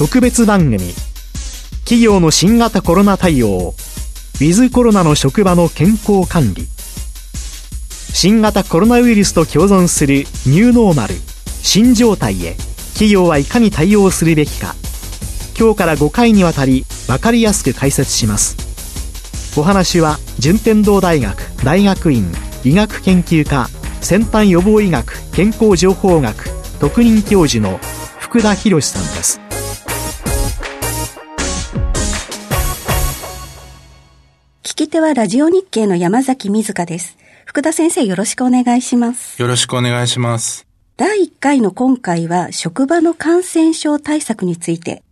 特別番組。企業の新型コロナ対応。ウィズコロナの職場の健康管理。新型コロナウイルスと共存するニューノーマル。新状態へ。企業はいかに対応するべきか。今日から5回にわたり分かりやすく解説します。お話は順天堂大学大学院医学研究科先端予防医学健康情報学特任教授の福田博さんです。き手はラジオ日経の山崎瑞香です。福田先生よろしくお願いします。よろしくお願いします。第1回の今回は職場の感染症対策について。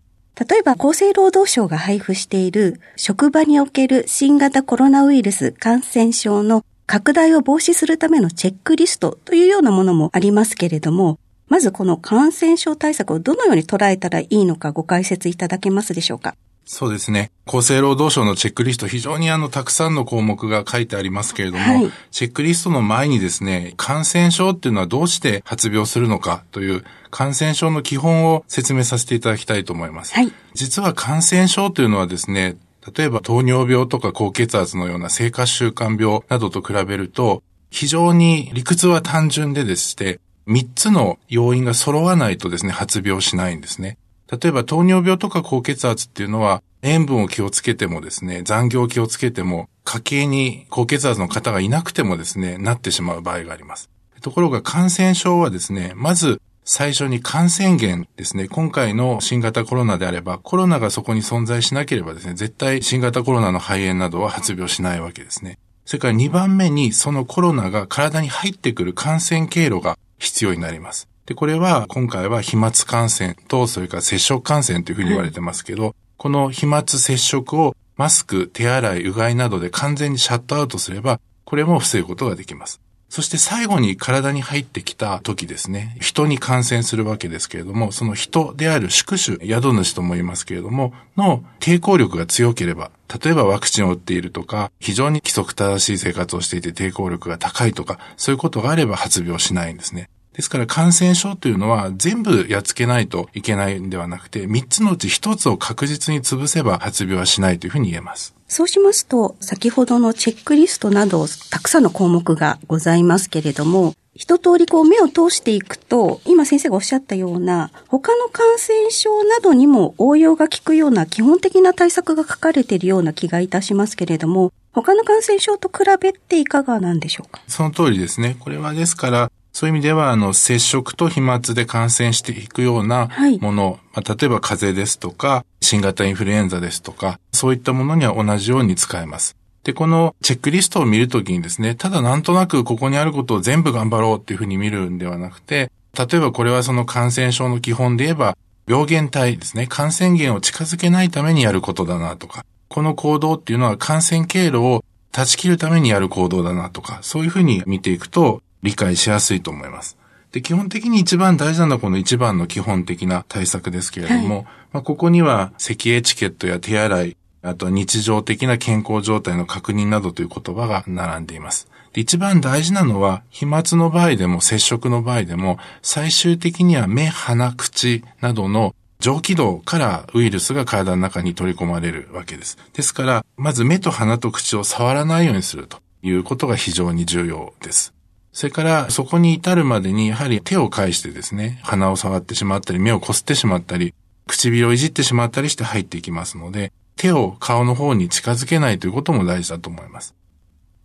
例えば厚生労働省が配布している職場における新型コロナウイルス感染症の拡大を防止するためのチェックリストというようなものもありますけれども、まずこの感染症対策をどのように捉えたらいいのかご解説いただけますでしょうか。そうですね。厚生労働省のチェックリスト、非常にあの、たくさんの項目が書いてありますけれども、はい、チェックリストの前にですね、感染症っていうのはどうして発病するのかという感染症の基本を説明させていただきたいと思います。はい、実は感染症というのはですね、例えば糖尿病とか高血圧のような生活習慣病などと比べると、非常に理屈は単純ででして、3つの要因が揃わないとですね、発病しないんですね。例えば糖尿病とか高血圧っていうのは、塩分を気をつけてもですね、残業を気をつけても、家計に高血圧の方がいなくてもですね、なってしまう場合があります。ところが感染症はですね、まず最初に感染源ですね、今回の新型コロナであれば、コロナがそこに存在しなければですね、絶対新型コロナの肺炎などは発病しないわけですね。それから2番目に、そのコロナが体に入ってくる感染経路が必要になります。で、これは今回は飛沫感染と、それから接触感染というふうに言われてますけど、この飛沫接触をマスク、手洗い、うがいなどで完全にシャットアウトすれば、これも防ぐことができます。そして最後に体に入ってきた時ですね、人に感染するわけですけれども、その人である宿主、宿主とも言いますけれども、の抵抗力が強ければ、例えばワクチンを打っているとか、非常に規則正しい生活をしていて抵抗力が高いとか、そういうことがあれば発病しないんですね。ですから感染症というのは全部やっつけないといけないんではなくて、3つのうち1つを確実に潰せば発病はしないというふうに言えます。そうしますと、先ほどのチェックリストなど、たくさんの項目がございますけれども、一通りこう目を通していくと、今先生がおっしゃったような、他の感染症などにも応用が効くような基本的な対策が書かれているような気がいたしますけれども、他の感染症と比べていかがなんでしょうか？その通りですね。これはですから、そういう意味では、あの、接触と飛沫で感染していくようなもの、はい、まあ、例えば風邪ですとか、新型インフルエンザですとか、そういったものには同じように使えます。で、このチェックリストを見るときにですね、ただなんとなくここにあることを全部頑張ろうっていうふうに見るんではなくて、例えばこれはその感染症の基本で言えば、病原体ですね、感染源を近づけないためにやることだなとか、この行動っていうのは感染経路を断ち切るためにやる行動だなとか、そういうふうに見ていくと、理解しやすいと思います。で、基本的に一番大事なのはこの一番の基本的な対策ですけれども、はい、まあ、ここには咳エチケットや手洗い、あとは日常的な健康状態の確認などという言葉が並んでいます。で一番大事なのは、飛沫の場合でも接触の場合でも、最終的には目、鼻、口などの上気道からウイルスが体の中に取り込まれるわけです。ですから、まず目と鼻と口を触らないようにするということが非常に重要です。それから、そこに至るまでに、やはり手を返してですね、鼻を触ってしまったり、目をこすってしまったり、唇をいじってしまったりして入っていきますので、手を顔の方に近づけないということも大事だと思います。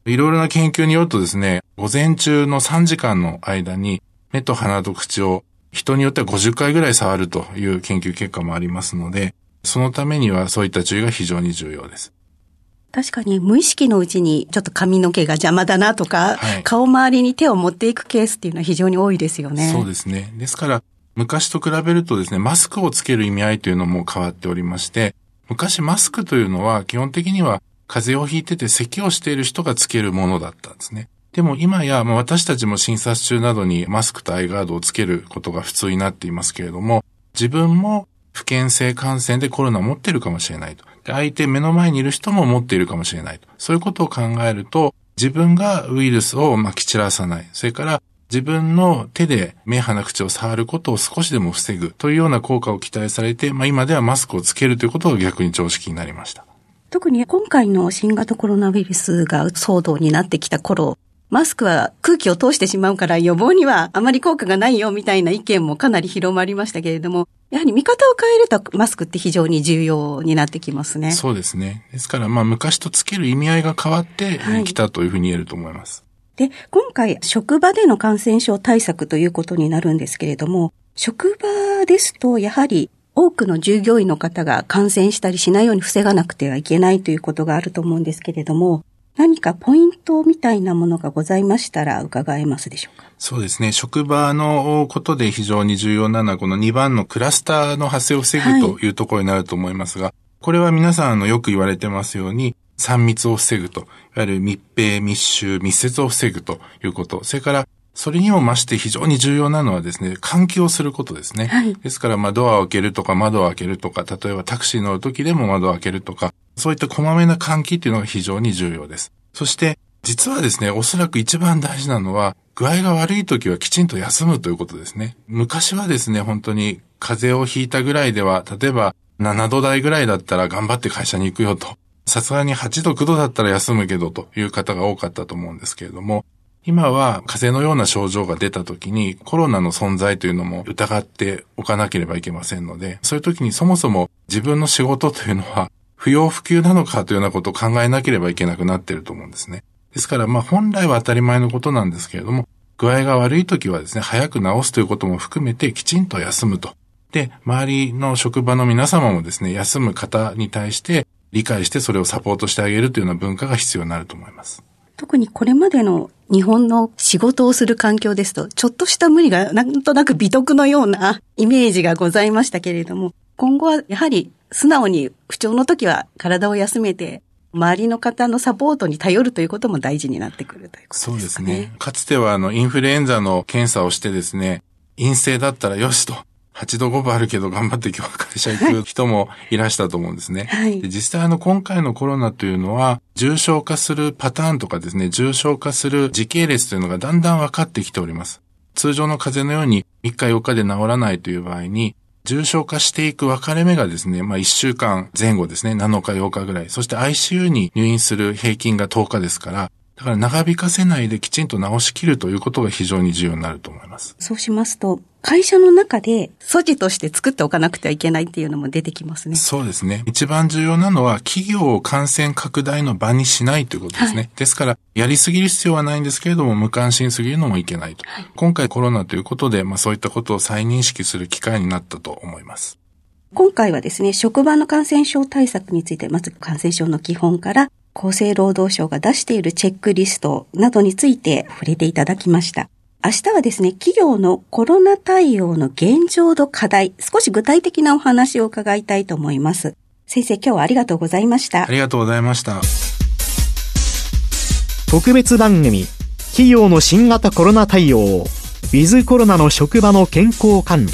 いろいろな研究によるとですね、午前中の3時間の間に、目と鼻と口を人によっては50回ぐらい触るという研究結果もありますので、そのためにはそういった注意が非常に重要です。確かに無意識のうちにちょっと髪の毛が邪魔だなとか、はい、顔周りに手を持っていくケースっていうのは非常に多いですよね。そうですね。ですから、昔と比べるとですね、マスクをつける意味合いというのも変わっておりまして、昔マスクというのは基本的には風邪をひいてて咳をしている人がつけるものだったんですね。でも今や、まあ、私たちも診察中などにマスクとアイガードをつけることが普通になっていますけれども、自分も不健性感染でコロナを持っているかもしれないと。で相手目の前にいる人も持っているかもしれないと。そういうことを考えると、自分がウイルスをまき散らさない。それから自分の手で目鼻口を触ることを少しでも防ぐというような効果を期待されて、まあ今ではマスクをつけるということが逆に常識になりました。特に今回の新型コロナウイルスが騒動になってきた頃、マスクは空気を通してしまうから予防にはあまり効果がないよみたいな意見もかなり広まりましたけれども、やはり見方を変えるとマスクって非常に重要になってきますね。そうですね。ですからまあ昔とつける意味合いが変わってきたというふうに言えると思います。はい、で、今回職場での感染症対策ということになるんですけれども、職場ですとやはり多くの従業員の方が感染したりしないように防がなくてはいけないということがあると思うんですけれども、何かポイントみたいなものがございましたら伺えますでしょうか？そうですね。職場のことで非常に重要なのは、この2番のクラスターの発生を防ぐというところになると思いますが、はい、これは皆さんあのよく言われてますように、3密を防ぐと、いわゆる密閉、密集、密接を防ぐということ、それからそれにも増して非常に重要なのはですね、換気をすることですね。はい、ですから、まあ、ドアを開けるとか、窓を開けるとか、例えばタクシー乗る時でも窓を開けるとか、そういったこまめな換気っていうのが非常に重要です。そして、実はですね、おそらく一番大事なのは、具合が悪い時はきちんと休むということですね。昔はですね、本当に風邪をひいたぐらいでは、例えば7度台ぐらいだったら頑張って会社に行くよと。さすがに8度9度だったら休むけどという方が多かったと思うんですけれども、今は風邪のような症状が出た時にコロナの存在というのも疑っておかなければいけませんので、そういう時にそもそも自分の仕事というのは不要不急なのかというようなことを考えなければいけなくなっていると思うんですね。ですからまあ本来は当たり前のことなんですけれども、具合が悪い時はですね、早く治すということも含めてきちんと休むと。で、周りの職場の皆様もですね、休む方に対して理解してそれをサポートしてあげるというような文化が必要になると思います。特にこれまでの日本の仕事をする環境ですと、ちょっとした無理がなんとなく美徳のようなイメージがございましたけれども、今後はやはり素直に不調の時は体を休めて、周りの方のサポートに頼るということも大事になってくるということですね。そうですね。かつてはあのインフルエンザの検査をしてですね、陰性だったらよしと8度5分あるけど頑張って今日は会社行く人もいらしたと思うんですね。はい、で実際あの今回のコロナというのは重症化するパターンとかですね、重症化する時系列というのがだんだん分かってきております。通常の風邪のように3日4日で治らないという場合に、重症化していく分かれ目がですね、まあ1週間前後ですね、7日8日ぐらい。そして ICU に入院する平均が10日ですから、だから長引かせないできちんと治しきるということが非常に重要になると思います。そうしますと、会社の中で素地として作っておかなくてはいけないっていうのも出てきますね。そうですね。一番重要なのは企業を感染拡大の場にしないということですね。はい、ですから、やりすぎる必要はないんですけれども、無関心すぎるのもいけないと。はい、今回コロナということで、まあそういったことを再認識する機会になったと思います。今回はですね、職場の感染症対策について、まず感染症の基本から、厚生労働省が出しているチェックリストなどについて触れていただきました。明日はですね、企業のコロナ対応の現状と課題、少し具体的なお話を伺いたいと思います。先生、今日はありがとうございました。ありがとうございました。特別番組、企業の新型コロナ対応、ウィズコロナの職場の健康管理、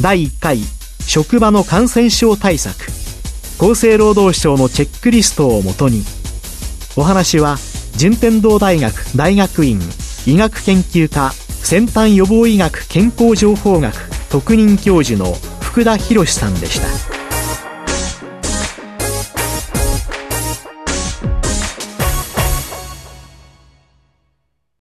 第1回、職場の感染症対策、厚生労働省のチェックリストをもとにお話は順天堂大学大学院医学研究科先端予防医学健康情報学特任教授の福田博さんでした。